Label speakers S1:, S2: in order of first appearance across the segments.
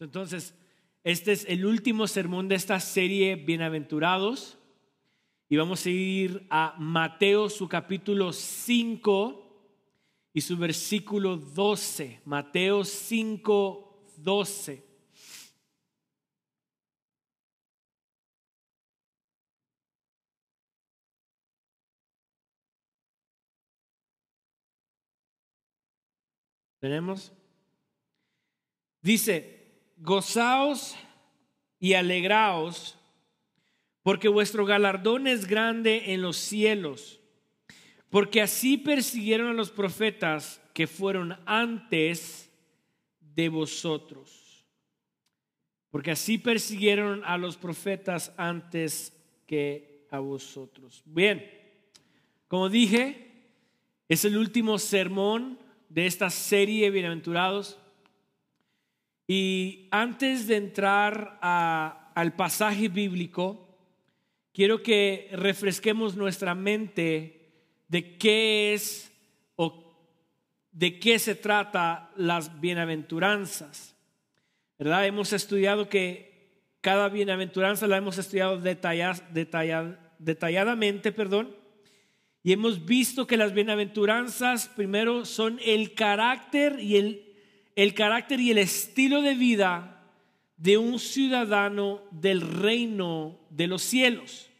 S1: Entonces, este es el último sermón de esta serie Bienaventurados. Y vamos a ir a Mateo, su capítulo 5 y su versículo 12. Mateo 5, 12. ¿Tenemos? Dice, gozaos y alegraos, porque vuestro galardón es grande en los cielos, porque así persiguieron a los profetas que fueron antes de vosotros. Porque así persiguieron a los profetas antes que a vosotros. Bien, como dije, es el último sermón de esta serie Bienaventurados. Y antes de entrar al pasaje bíblico, quiero que refresquemos nuestra mente de qué es o de qué se trata las bienaventuranzas. ¿Verdad? Hemos estudiado que cada bienaventuranza la hemos estudiado detalladamente, perdón, y hemos visto que las bienaventuranzas primero son el carácter y el, el carácter y el estilo de vida de un ciudadano del reino de los cielos.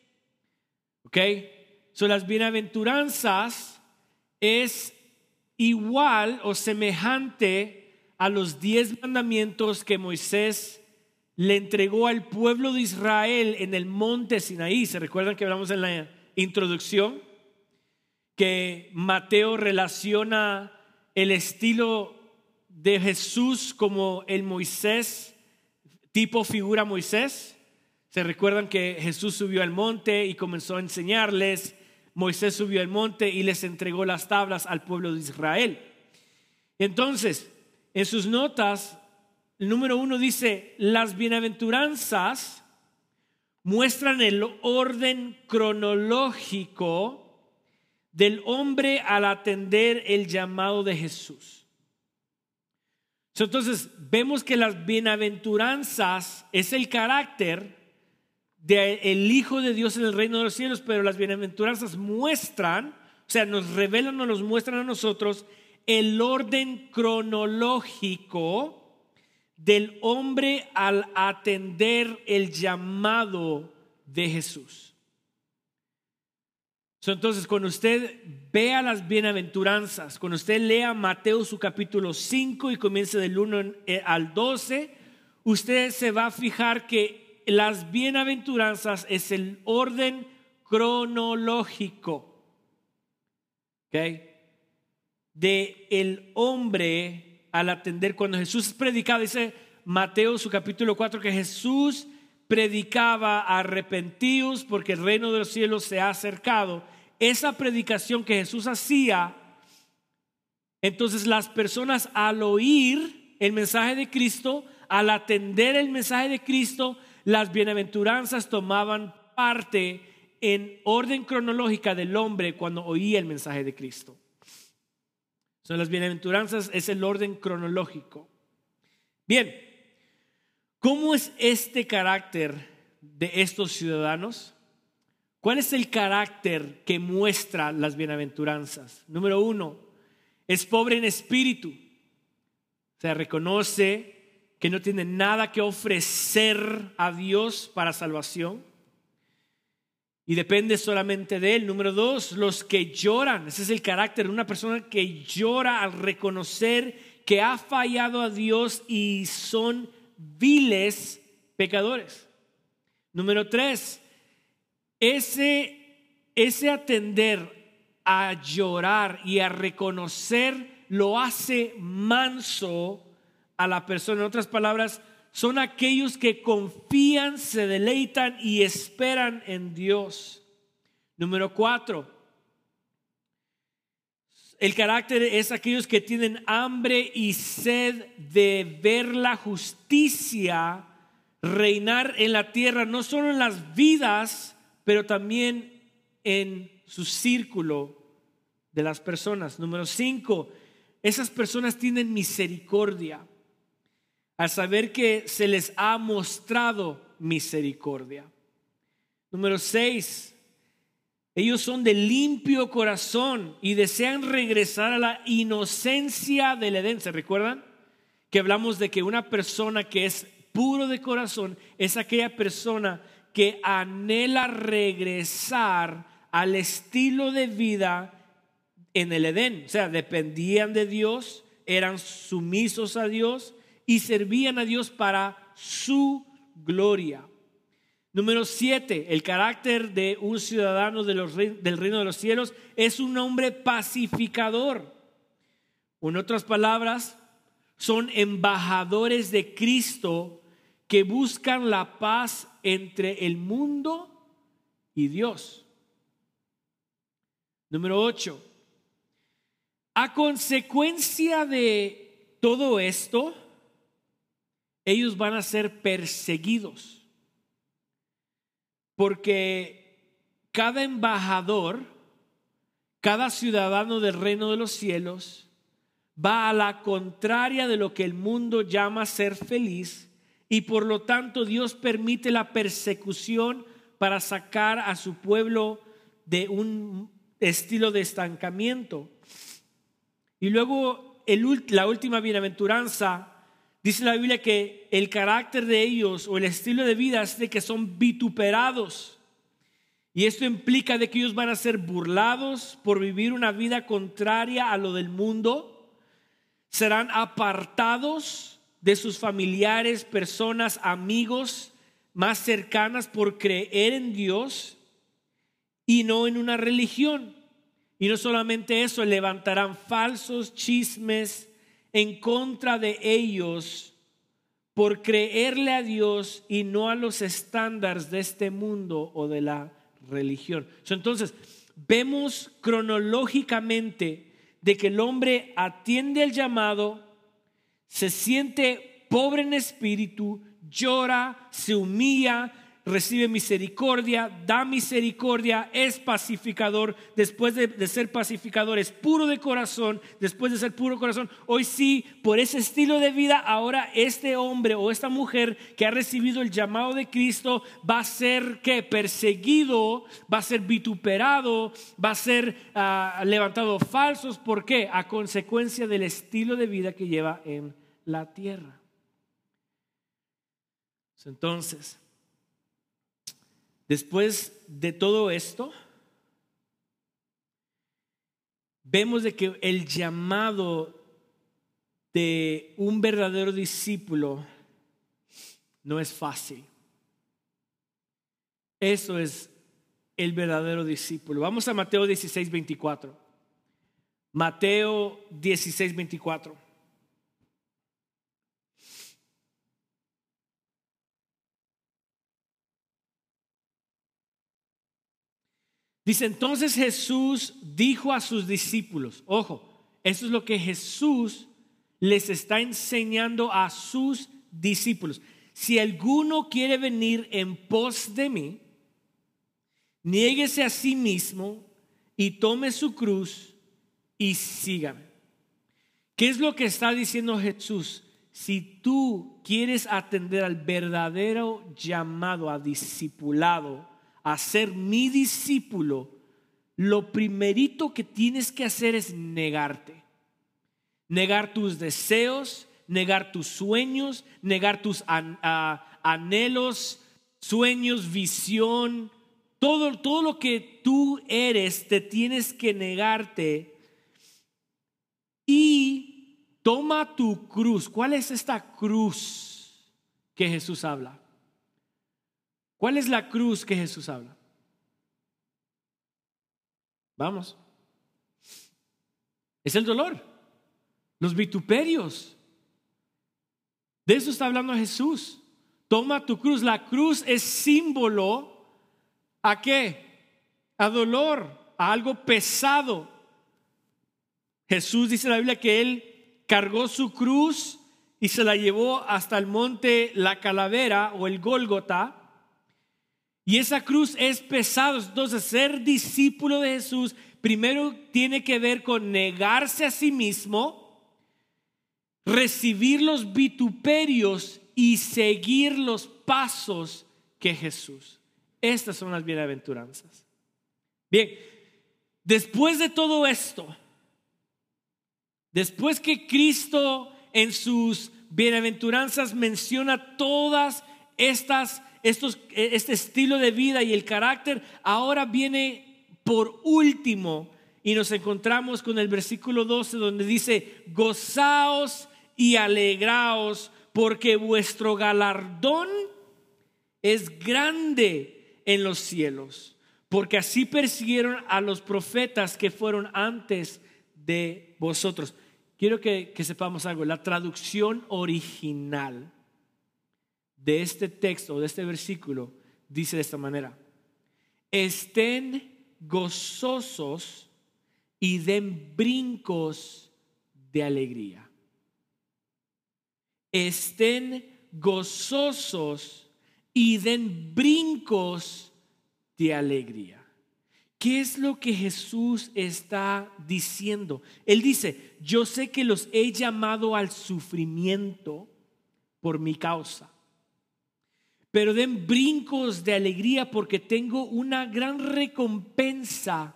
S1: ¿Ok? Son las bienaventuranzas es igual o semejante a los diez mandamientos que Moisés le entregó al pueblo de Israel en el monte Sinaí. ¿Se recuerdan que hablamos en la introducción? que Mateo relaciona el estilo de Jesús como el Moisés, tipo figura Moisés. Se recuerdan que Jesús subió al monte y comenzó a enseñarles. Moisés subió al monte y les entregó las tablas al pueblo de Israel. Entonces, en sus notas, el número uno dice, las bienaventuranzas muestran el orden cronológico del hombre al atender el llamado de Jesús. Entonces, vemos que las bienaventuranzas es el carácter del Hijo de Dios en el reino de los cielos, pero las bienaventuranzas muestran, o sea, nos revelan nos muestran a nosotros el orden cronológico del hombre al atender el llamado de Jesús. Entonces, cuando usted vea las bienaventuranzas, cuando usted lea Mateo su capítulo 5 y comience del 1 eh, al 12, usted se va a fijar que las bienaventuranzas es el orden cronológico ¿okay? de el hombre al atender. Cuando Jesús predicaba, dice Mateo su capítulo 4, que Jesús predicaba arrepentidos porque el reino de los cielos se ha acercado. Esa predicación que Jesús hacía, entonces las personas al oír el mensaje de Cristo, al atender el mensaje de Cristo, las bienaventuranzas tomaban parte en orden cronológica del hombre cuando oía el mensaje de Cristo. Son las bienaventuranzas, es el orden cronológico. Bien, ¿Cómo es este carácter de estos ciudadanos? ¿Cuál es el carácter que muestra las bienaventuranzas? Número uno, es pobre en espíritu. O sea, reconoce que no tiene nada que ofrecer a Dios para salvación y depende solamente de Él. Número dos, los que lloran. Ese es el carácter de una persona que llora al reconocer que ha fallado a Dios y son viles pecadores. Número tres, ese, ese atender a llorar y a reconocer lo hace manso a la persona. En otras palabras, son aquellos que confían, se deleitan y esperan en Dios. Número cuatro, el carácter es aquellos que tienen hambre y sed de ver la justicia reinar en la tierra, no solo en las vidas, pero también en su círculo de las personas. Número cinco, esas personas tienen misericordia. al saber que se les ha mostrado misericordia. Número seis, ellos son de limpio corazón y desean regresar a la inocencia del Edén. ¿Se recuerdan? Que hablamos de que una persona que es puro de corazón es aquella persona que anhela regresar al estilo de vida en el Edén. O sea, dependían de Dios, eran sumisos a Dios y servían a Dios para su gloria. Número siete, el carácter de un ciudadano del reino de los cielos es un hombre pacificador. En otras palabras, son embajadores de Cristo que buscan la paz entre el mundo y Dios. Número ocho, a consecuencia de todo esto, ellos van a ser perseguidos. Porque cada embajador, cada ciudadano del reino de los cielos, va a la contraria de lo que el mundo llama ser feliz y por lo tanto Dios permite la persecución para sacar a su pueblo de un estilo de estancamiento. Y luego la última bienaventuranza Dice la Biblia que el carácter de ellos o el estilo de vida es de que son vituperados. Y esto implica de que ellos van a ser burlados por vivir una vida contraria a lo del mundo. Serán apartados de sus familiares, personas, amigos más cercanas por creer en Dios y no en una religión. Y no solamente eso, levantarán falsos chismes, en contra de ellos por creerle a Dios y no a los estándares de este mundo o de la religión. Entonces, vemos cronológicamente de que el hombre atiende el llamado, se siente pobre en espíritu, llora, se humilla, recibe misericordia, da misericordia, es pacificador, después de, ser pacificador es puro de corazón, después de ser puro corazón, hoy sí, por ese estilo de vida, ahora este hombre o esta mujer que ha recibido el llamado de Cristo va a ser que perseguido, va a ser vituperado, va a ser ah, levantado falsos, ¿por qué? A consecuencia del estilo de vida que lleva en la tierra. Entonces, Después de todo esto, vemos de que el llamado de un verdadero discípulo no es fácil. Eso es el verdadero discípulo. Vamos a Mateo 16, 24. Mateo 16, 24. Dice, entonces Jesús dijo a sus discípulos, ojo, eso es lo que Jesús les está enseñando a sus discípulos. Si alguno quiere venir en pos de mí, niéguese a sí mismo y tome su cruz y sígame. ¿Qué es lo que está diciendo Jesús? Si tú quieres atender al verdadero llamado a discipulado, a ser mi discípulo, lo primerito que tienes que hacer es negarte. Negar tus deseos, negar tus sueños, negar tus anhelos, sueños, visión, todo, todo lo que tú eres, te tienes que negarte. Y toma tu cruz. ¿Cuál es esta cruz que Jesús habla? ¿Cuál es la cruz que Jesús habla? Vamos. Es el dolor, los vituperios. De eso está hablando Jesús. Toma tu cruz. La cruz es símbolo a qué? A dolor, a algo pesado. Jesús dice en la Biblia que él cargó su cruz y se la llevó hasta el monte La Calavera o el Gólgota y esa cruz es pesada. Entonces, ser discípulo de Jesús primero tiene que ver con negarse a sí mismo, recibir los vituperios y seguir los pasos que Jesús. Estas son las bienaventuranzas. Bien, después de todo esto, después que Cristo en sus bienaventuranzas menciona todas estas, estos, este estilo de vida y el carácter, ahora viene por último y nos encontramos con el versículo 12 donde dice, gozaos y alegraos porque vuestro galardón es grande en los cielos, porque así persiguieron a los profetas que fueron antes de vosotros. Quiero que sepamos algo, la traducción original de este texto, de este versículo, dice de esta manera, estén gozosos y den brincos de alegría. Estén gozosos y den brincos de alegría. ¿Qué es lo que Jesús está diciendo? Él dice, yo sé que los he llamado al sufrimiento por mi causa, pero den brincos de alegría porque tengo una gran recompensa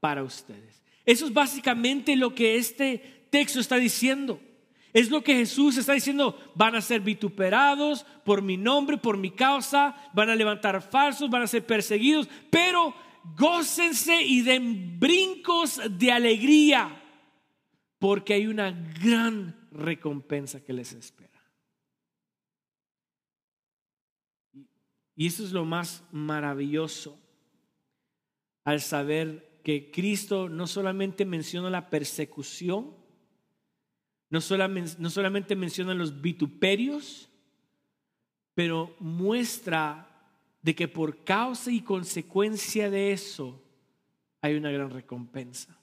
S1: para ustedes. Eso es básicamente lo que este texto está diciendo. Es lo que Jesús está diciendo, van a ser vituperados por mi nombre, por mi causa, van a levantar falsos, van a ser perseguidos, pero gócense y den brincos de alegría, porque hay una gran recompensa que les espera. Y eso es lo más maravilloso al saber que Cristo no solamente menciona la persecución, no solamente, no solamente menciona los vituperios, pero muestra de que por causa y consecuencia de eso hay una gran recompensa.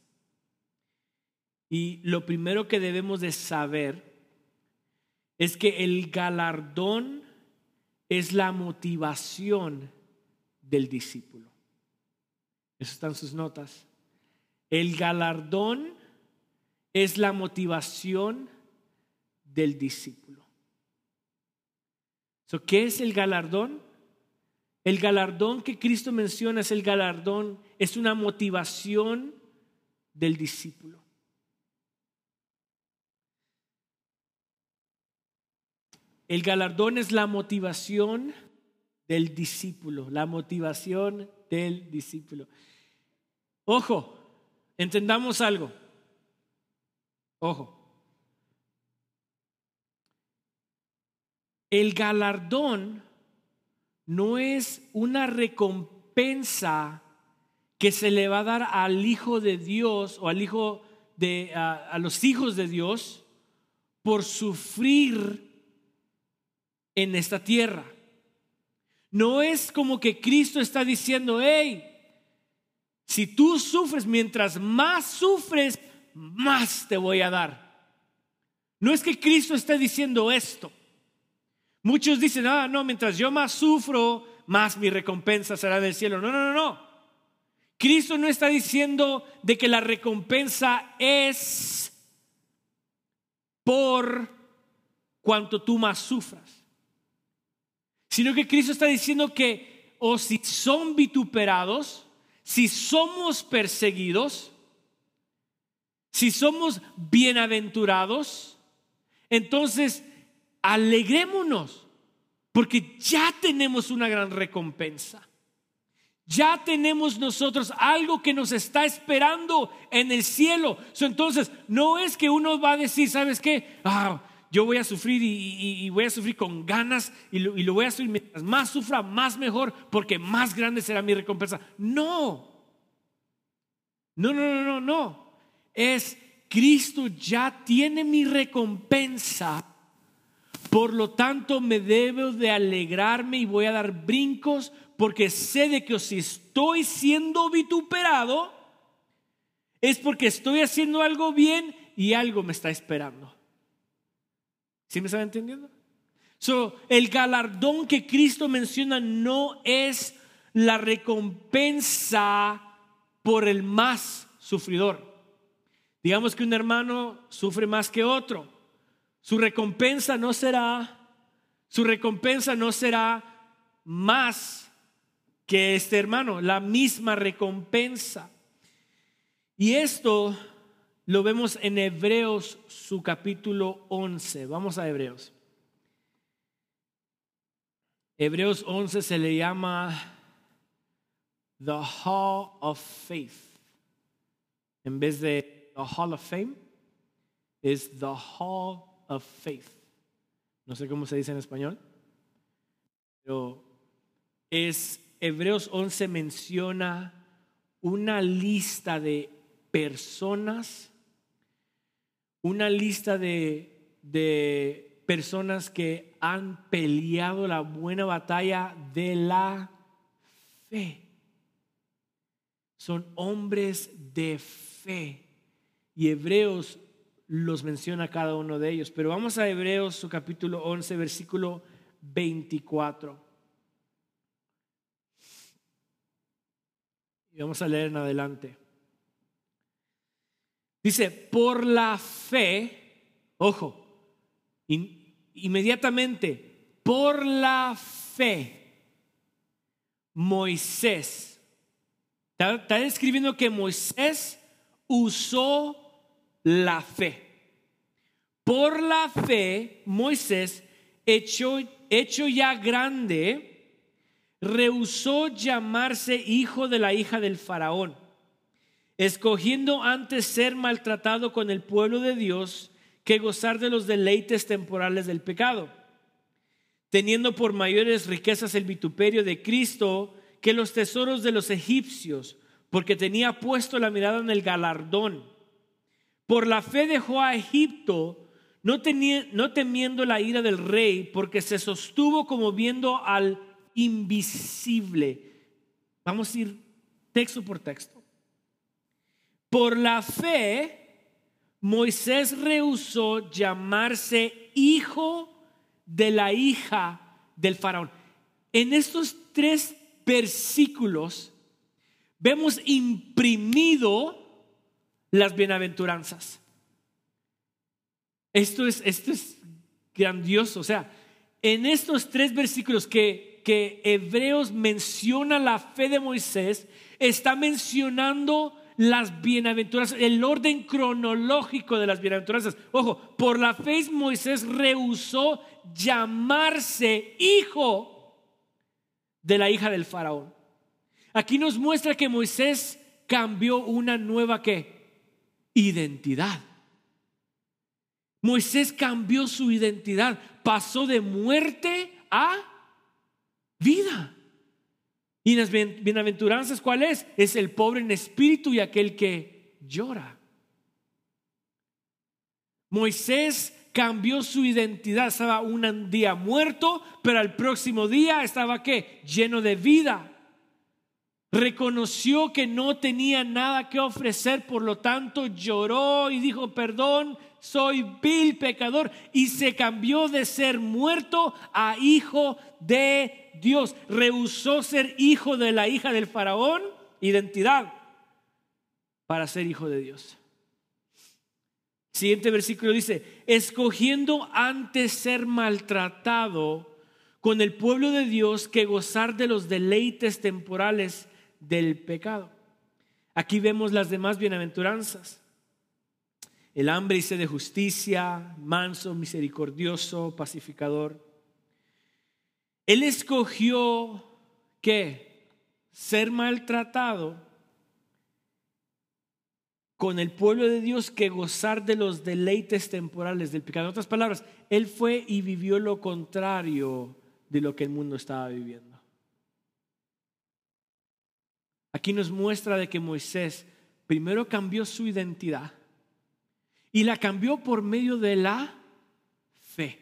S1: Y lo primero que debemos de saber es que el galardón es la motivación del discípulo. Eso están sus notas. El galardón es la motivación del discípulo. ¿Qué es el galardón? El galardón que Cristo menciona es el galardón, es una motivación del discípulo. El galardón es la motivación del discípulo, la motivación del discípulo. Ojo, entendamos algo. Ojo. El galardón no es una recompensa que se le va a dar al Hijo de Dios o al Hijo de, a, los hijos de Dios por sufrir en esta tierra. No es como que Cristo está diciendo, hey, si tú sufres, mientras más sufres, más te voy a dar. No es que Cristo esté diciendo esto. Muchos dicen, ah, no, mientras yo más sufro, más mi recompensa será del cielo. No, no, no, no. Cristo no está diciendo de que la recompensa es por cuanto tú más sufras, sino que Cristo está diciendo que o si son vituperados, si somos perseguidos, si somos bienaventurados, entonces alegrémonos, porque ya tenemos una gran recompensa. Ya tenemos nosotros algo que nos está esperando en el cielo. entonces, no es que uno va a decir, ¿sabes qué? Ah, yo voy a sufrir y, voy a sufrir con ganas y lo, y lo voy a sufrir. Mientras más sufra, más mejor, porque más grande será mi recompensa. No. No, no, no, no, no. Es Cristo ya tiene mi recompensa por lo tanto, me debo de alegrarme y voy a dar brincos porque sé de que si estoy siendo vituperado, es porque estoy haciendo algo bien y algo me está esperando. ¿Sí me están entendiendo? So, el galardón que Cristo menciona no es la recompensa por el más sufridor. Digamos que un hermano sufre más que otro Su recompensa no será, su recompensa no será más que este hermano, la misma recompensa. Y esto lo vemos en Hebreos, su capítulo 11. Vamos a Hebreos. Hebreos 11 se le llama The Hall of Faith. En vez de The Hall of Fame, es The Hall of Faith. No sé cómo se dice en español, pero es Hebreos 11 menciona una lista de personas, una lista de, de personas que han peleado la buena batalla de la fe. Son hombres de fe. Y Hebreos los menciona cada uno de ellos. Pero vamos a Hebreos, su capítulo 11, versículo 24. Y vamos a leer en adelante. Dice, por la fe, ojo, inmediatamente, por la fe, Moisés, está, escribiendo que Moisés usó la fe. Por la fe, Moisés, hecho, hecho ya grande, rehusó llamarse hijo de la hija del faraón, escogiendo antes ser maltratado con el pueblo de Dios que gozar de los deleites temporales del pecado, teniendo por mayores riquezas el vituperio de Cristo que los tesoros de los egipcios, porque tenía puesto la mirada en el galardón por la fe dejó a Egipto, no, temiendo la ira del rey, porque se sostuvo como viendo al invisible. Vamos a ir texto por texto. Por la fe, Moisés rehusó llamarse hijo de la hija del faraón. En estos tres versículos vemos imprimido las bienaventuranzas. Esto es, esto es grandioso. O sea, en estos tres versículos que, que Hebreos menciona la fe de Moisés, está mencionando las bienaventuranzas, el orden cronológico de las bienaventuranzas. Ojo, por la fe Moisés rehusó llamarse hijo de la hija del faraón. Aquí nos muestra que Moisés cambió una nueva que identidad. Moisés cambió su identidad, pasó de muerte a vida. Y las bienaventuranzas, ¿cuál es? Es el pobre en espíritu y aquel que llora. Moisés cambió su identidad, estaba un día muerto, pero al próximo día estaba qué? Lleno de vida reconoció que no tenía nada que ofrecer, por lo tanto lloró y dijo, perdón, soy vil pecador, y se cambió de ser muerto a hijo de Dios. Rehusó ser hijo de la hija del faraón, identidad, para ser hijo de Dios. Siguiente versículo dice, escogiendo antes ser maltratado con el pueblo de Dios que gozar de los deleites temporales del pecado. Aquí vemos las demás bienaventuranzas. El hambre y sed de justicia, manso, misericordioso, pacificador. Él escogió que ser maltratado con el pueblo de Dios que gozar de los deleites temporales del pecado. En otras palabras, Él fue y vivió lo contrario de lo que el mundo estaba viviendo. Aquí nos muestra de que Moisés primero cambió su identidad y la cambió por medio de la fe.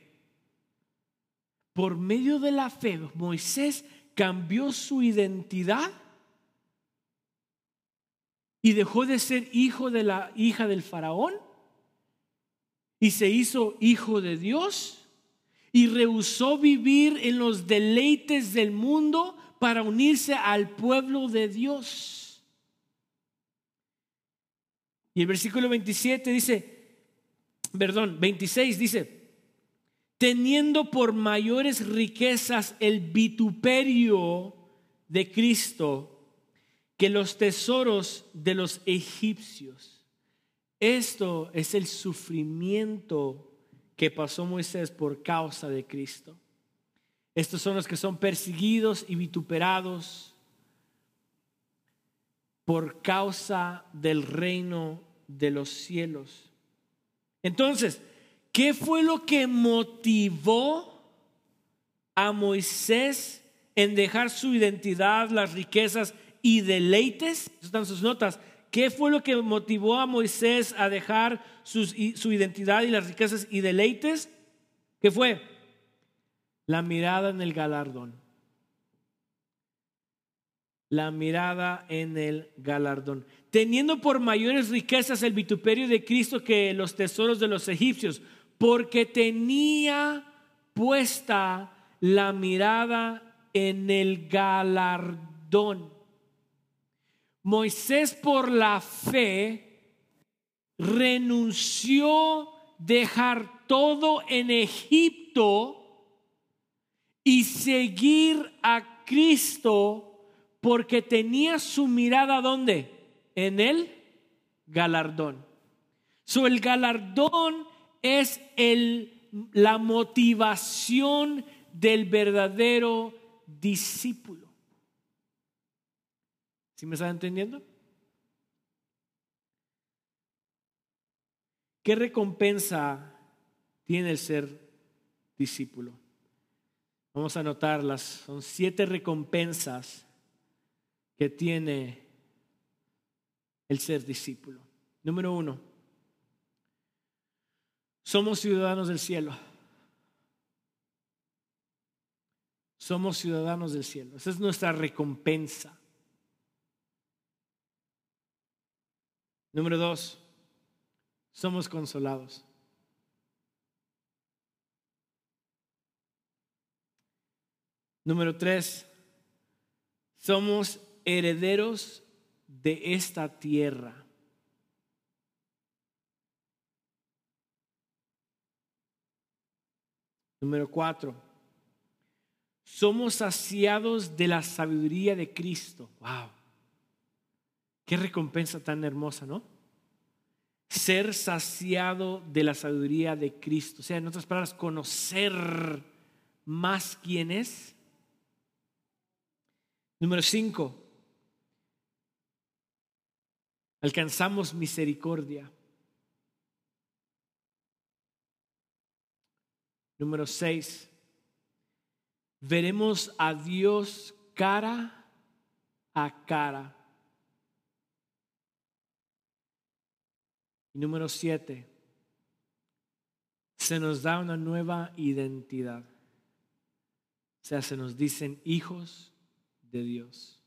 S1: Por medio de la fe, Moisés cambió su identidad y dejó de ser hijo de la hija del faraón y se hizo hijo de Dios y rehusó vivir en los deleites del mundo para unirse al pueblo de Dios. Y el versículo 27 dice, perdón, 26 dice, teniendo por mayores riquezas el vituperio de Cristo que los tesoros de los egipcios. Esto es el sufrimiento que pasó Moisés por causa de Cristo. Estos son los que son perseguidos y vituperados por causa del reino de los cielos. Entonces, ¿qué fue lo que motivó a Moisés en dejar su identidad, las riquezas y deleites? Están sus notas. ¿Qué fue lo que motivó a Moisés a dejar su identidad y las riquezas y deleites? ¿Qué fue? La mirada en el galardón. La mirada en el galardón. Teniendo por mayores riquezas el vituperio de Cristo que los tesoros de los egipcios, porque tenía puesta la mirada en el galardón. Moisés por la fe renunció dejar todo en Egipto y seguir a Cristo porque tenía su mirada ¿dónde? En el galardón. So, el galardón es el, la motivación del verdadero discípulo. ¿Sí me están entendiendo? ¿Qué recompensa tiene el ser discípulo? Vamos a anotarlas. Son siete recompensas que tiene el ser discípulo. Número uno, somos ciudadanos del cielo. Somos ciudadanos del cielo. Esa es nuestra recompensa. Número dos, somos consolados. Número tres, somos herederos de esta tierra. Número cuatro, somos saciados de la sabiduría de Cristo. Wow. Qué recompensa tan hermosa, ¿no? Ser saciado de la sabiduría de Cristo. O sea, en otras palabras, conocer más quién es. Número cinco, alcanzamos misericordia. Número seis, veremos a Dios cara a cara. Y número siete, se nos da una nueva identidad. O sea, se nos dicen hijos de Dios.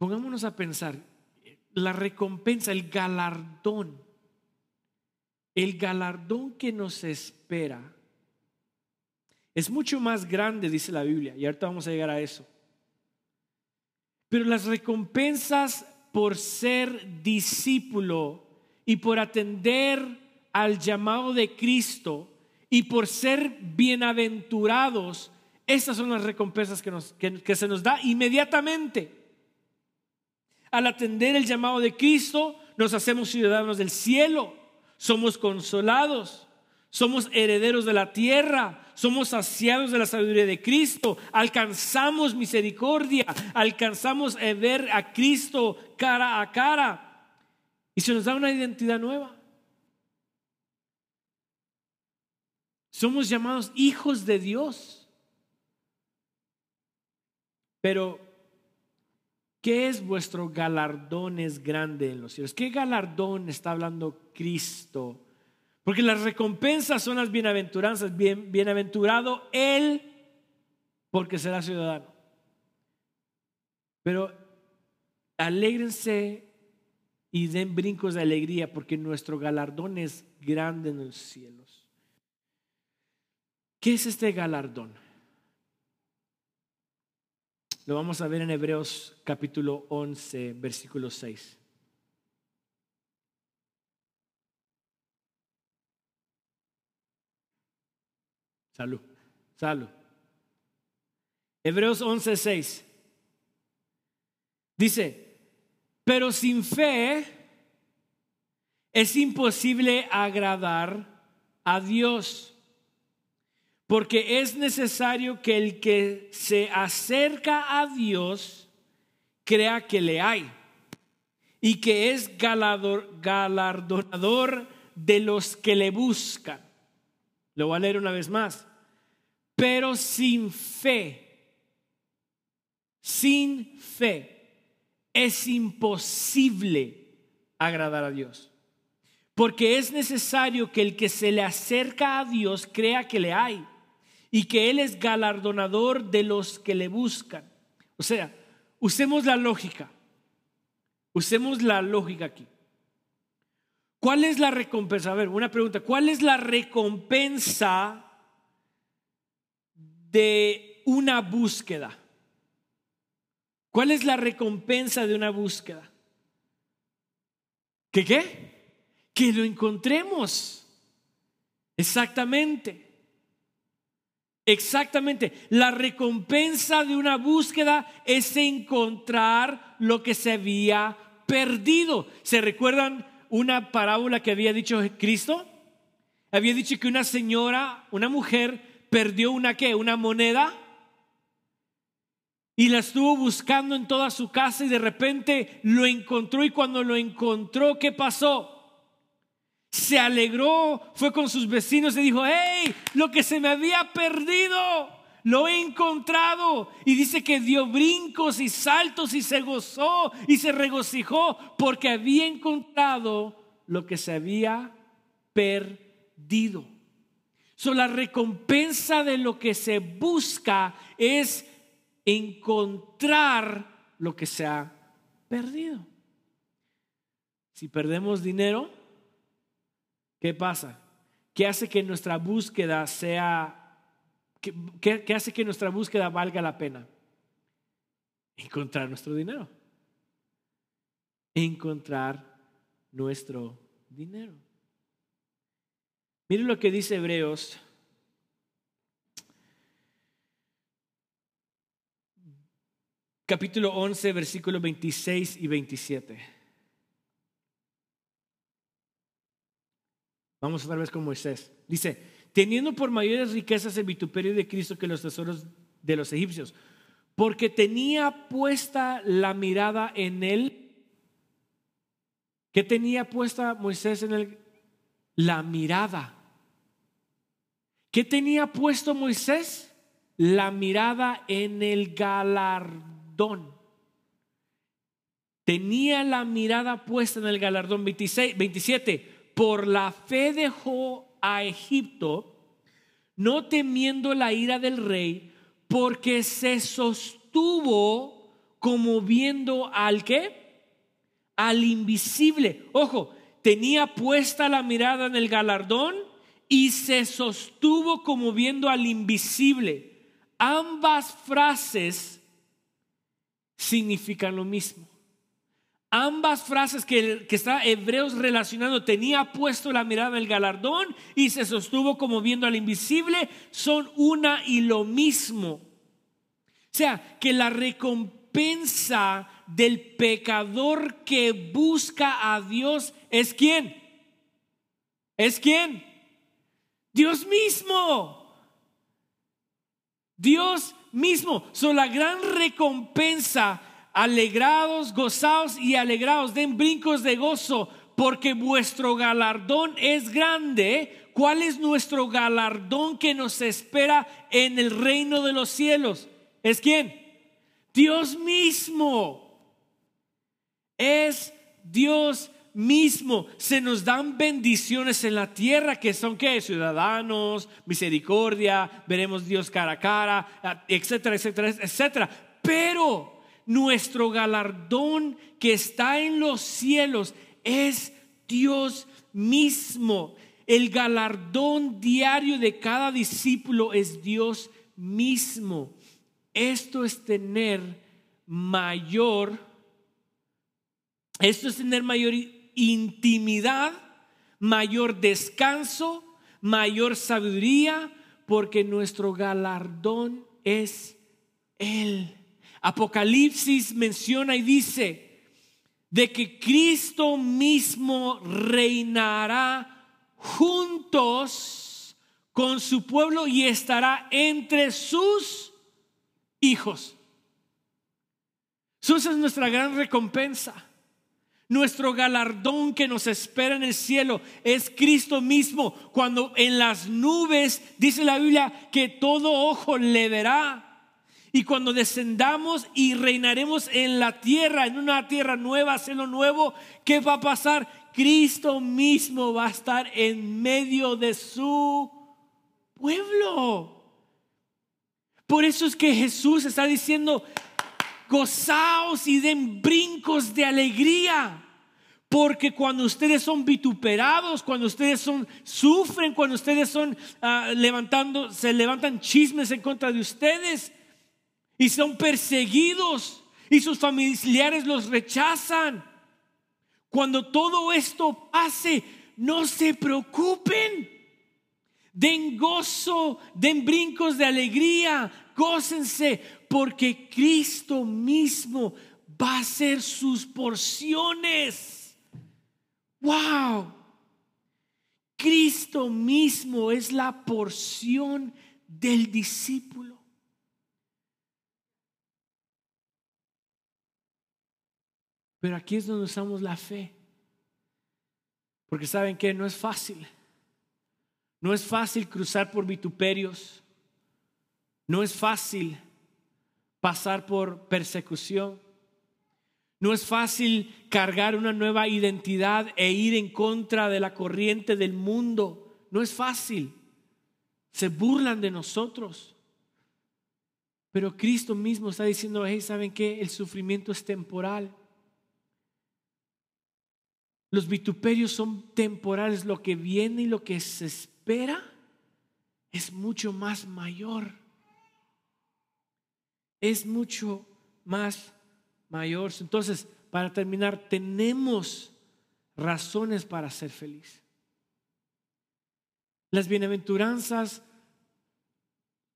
S1: Pongámonos a pensar, la recompensa, el galardón, el galardón que nos espera es mucho más grande, dice la Biblia, y ahorita vamos a llegar a eso. Pero las recompensas por ser discípulo y por atender al llamado de Cristo y por ser bienaventurados, estas son las recompensas que, nos, que, se nos da inmediatamente. Al atender el llamado de Cristo, nos hacemos ciudadanos del cielo, somos consolados, somos herederos de la tierra, somos saciados de la sabiduría de Cristo, alcanzamos misericordia, alcanzamos a ver a Cristo cara a cara. Y se nos da una identidad nueva. Somos llamados hijos de Dios. Pero, ¿qué es vuestro galardón es grande en los cielos? ¿Qué galardón está hablando Cristo? Porque las recompensas son las bienaventuranzas. Bien, bienaventurado Él porque será ciudadano. Pero alégrense y den brincos de alegría porque nuestro galardón es grande en los cielos. ¿Qué es este galardón? Lo vamos a ver en Hebreos capítulo 11, versículo 6. Salud, salud. Hebreos 11:6 dice, pero sin fe es imposible agradar a Dios, porque es necesario que el que se acerca a Dios crea que le hay y que es galardonador de los que le buscan. Lo voy a leer una vez más. Pero sin fe, sin fe, es imposible agradar a Dios. Porque es necesario que el que se le acerca a Dios crea que le hay y que Él es galardonador de los que le buscan. O sea, usemos la lógica. Usemos la lógica aquí. ¿Cuál es la recompensa? A ver, una pregunta. ¿Cuál es la recompensa de una búsqueda? ¿Cuál es la recompensa de una búsqueda? ¿Qué qué? Que lo encontremos. Exactamente. Exactamente. La recompensa de una búsqueda es encontrar lo que se había perdido. ¿Se recuerdan una parábola que había dicho Cristo? Había dicho que una señora, una mujer, perdió una qué, una moneda y la estuvo buscando en toda su casa y de repente lo encontró y cuando lo encontró, ¿qué pasó? Se alegró, fue con sus vecinos y dijo, hey, lo que se me había perdido, lo he encontrado. Y dice que dio brincos y saltos y se gozó y se regocijó porque había encontrado lo que se había perdido. So, la recompensa de lo que se busca es encontrar lo que se ha perdido. Si perdemos dinero, ¿qué pasa? ¿Qué hace que nuestra búsqueda sea ¿Qué, hace que nuestra búsqueda valga la pena? Encontrar nuestro dinero. Encontrar nuestro dinero. Miren lo que dice Hebreos. Capítulo 11, versículos 26 y 27. Vamos otra vez con Moisés. Dice, teniendo por mayores riquezas el vituperio de Cristo que los tesoros de los egipcios, porque tenía puesta la mirada en él. ¿Qué tenía puesta Moisés en él? La mirada. ¿Qué tenía puesto Moisés? La mirada en el galardón. Tenía la mirada puesta en el galardón 26, 27. Por la fe dejó a Egipto, no temiendo la ira del rey, porque se sostuvo como viendo al que? Al invisible. Ojo, tenía puesta la mirada en el galardón y se sostuvo como viendo al invisible. Ambas frases significan lo mismo. Ambas frases que, está Hebreos relacionando, tenía puesto la mirada en el galardón y se sostuvo como viendo al invisible, son una y lo mismo. O sea, que la recompensa del pecador que busca a Dios es quién? ¿Es quién? Dios mismo. Dios mismo. Son la gran recompensa alegrados, gozados y alegrados, den brincos de gozo, porque vuestro galardón es grande. ¿Cuál es nuestro galardón que nos espera en el reino de los cielos? ¿Es quién? Dios mismo. Es Dios mismo. Se nos dan bendiciones en la tierra que son qué? Ciudadanos, misericordia, veremos Dios cara a cara, etcétera, etcétera, etcétera. Pero nuestro galardón que está en los cielos es Dios mismo. El galardón diario de cada discípulo es Dios mismo. Esto es tener mayor, esto es tener mayor intimidad, mayor descanso, mayor sabiduría, porque nuestro galardón es Él. Apocalipsis menciona y dice de que Cristo mismo reinará juntos con su pueblo y estará entre sus hijos. Eso es nuestra gran recompensa. Nuestro galardón que nos espera en el cielo es Cristo mismo. Cuando en las nubes dice la Biblia que todo ojo le verá. Y cuando descendamos y reinaremos en la tierra, en una tierra nueva, cielo nuevo, ¿qué va a pasar? Cristo mismo va a estar en medio de su pueblo. Por eso es que Jesús está diciendo, gozaos y den brincos de alegría. Porque cuando ustedes son vituperados, cuando ustedes son sufren, cuando ustedes son ah, levantando, se levantan chismes en contra de ustedes y son perseguidos y sus familiares los rechazan. Cuando todo esto pase, no se preocupen. Den gozo, den brincos de alegría, gócense, porque Cristo mismo va a ser sus porciones. ¡Wow! Cristo mismo es la porción del discípulo. Pero aquí es donde usamos la fe. Porque saben que no es fácil. No es fácil cruzar por vituperios. No es fácil pasar por persecución. No es fácil cargar una nueva identidad e ir en contra de la corriente del mundo. No es fácil. Se burlan de nosotros. Pero Cristo mismo está diciendo, hey, ¿saben qué? El sufrimiento es temporal. Los vituperios son temporales. Lo que viene y lo que se espera es mucho más mayor. Es mucho más mayor. Entonces, para terminar, tenemos razones para ser feliz. Las bienaventuranzas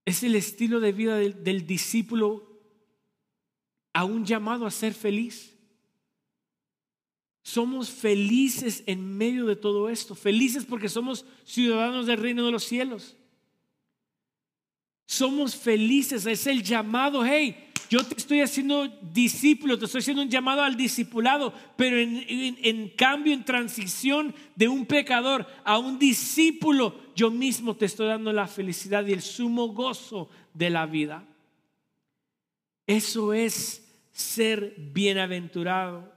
S1: es el estilo de vida del, del discípulo aún llamado a ser feliz. Somos felices en medio de todo esto, felices porque somos ciudadanos del reino de los cielos. Somos felices, es el llamado, hey, yo te estoy haciendo discípulo, te estoy haciendo un llamado al discipulado, pero en, en, cambio, en transición de un pecador a un discípulo, yo mismo te estoy dando la felicidad y el sumo gozo de la vida. Eso es ser bienaventurado.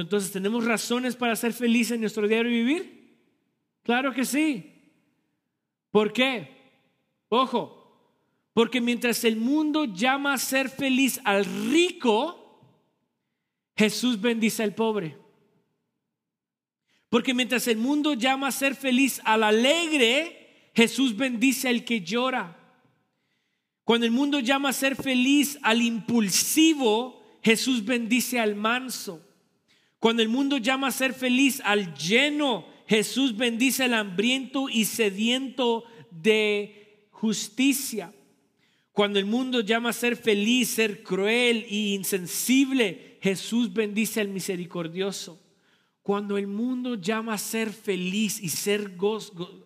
S1: Entonces, ¿tenemos razones para ser felices en nuestro diario vivir? Claro que sí. ¿Por qué? Ojo, porque mientras el mundo llama a ser feliz al rico, Jesús bendice al pobre. Porque mientras el mundo llama a ser feliz al alegre, Jesús bendice al que llora. Cuando el mundo llama a ser feliz al impulsivo, Jesús bendice al manso. Cuando el mundo llama a ser feliz al lleno, Jesús bendice al hambriento y sediento de justicia. Cuando el mundo llama a ser feliz, ser cruel e insensible, Jesús bendice al misericordioso. Cuando el mundo llama a ser feliz y ser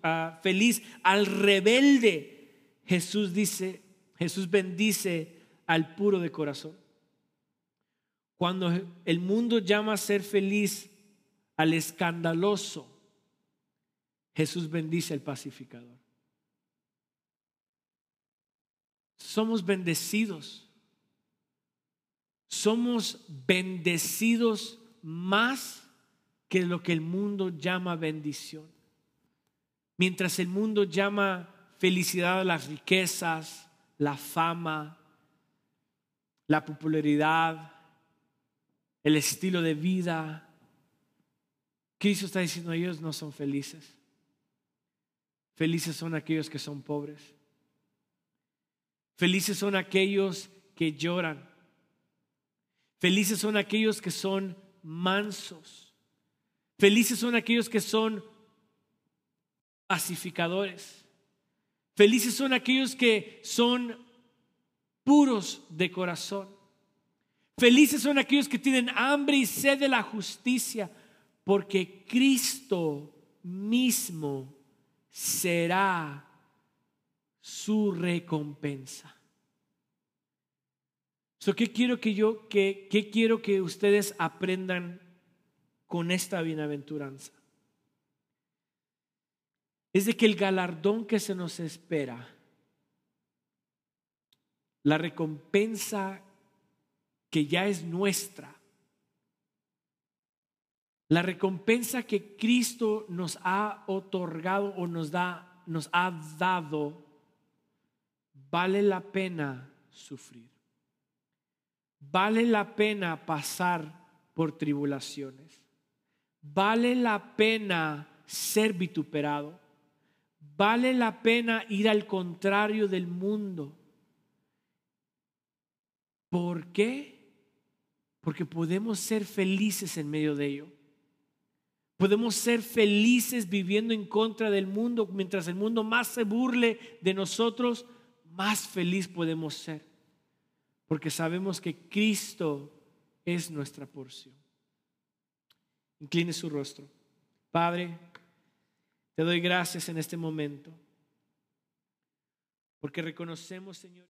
S1: ah, feliz al rebelde, Jesús dice, Jesús bendice al puro de corazón. Cuando el mundo llama a ser feliz al escandaloso, Jesús bendice al pacificador. Somos bendecidos. Somos bendecidos más que lo que el mundo llama bendición. Mientras el mundo llama felicidad a las riquezas, la fama, la popularidad, el estilo de vida. Cristo está diciendo, ellos no son felices. Felices son aquellos que son pobres. Felices son aquellos que lloran. Felices son aquellos que son mansos. Felices son aquellos que son pacificadores. Felices son aquellos que son puros de corazón. Felices son aquellos que tienen hambre y sed de la justicia, porque Cristo mismo será su recompensa. ¿Qué quiero que yo, qué quiero que ustedes aprendan con esta bienaventuranza? Es de que el galardón que se nos espera, la recompensa que ya es nuestra, la recompensa que Cristo nos ha otorgado o nos da, nos ha dado, vale la pena sufrir. Vale la pena pasar por tribulaciones. Vale la pena ser vituperado. Vale la pena ir al contrario del mundo. ¿Por qué? Porque podemos ser felices en medio de ello. Podemos ser felices viviendo en contra del mundo. Mientras el mundo más se burle de nosotros, más feliz podemos ser porque sabemos que Cristo es nuestra porción. Incline su rostro. Padre, te doy gracias en este momento, porque reconocemos, Señor.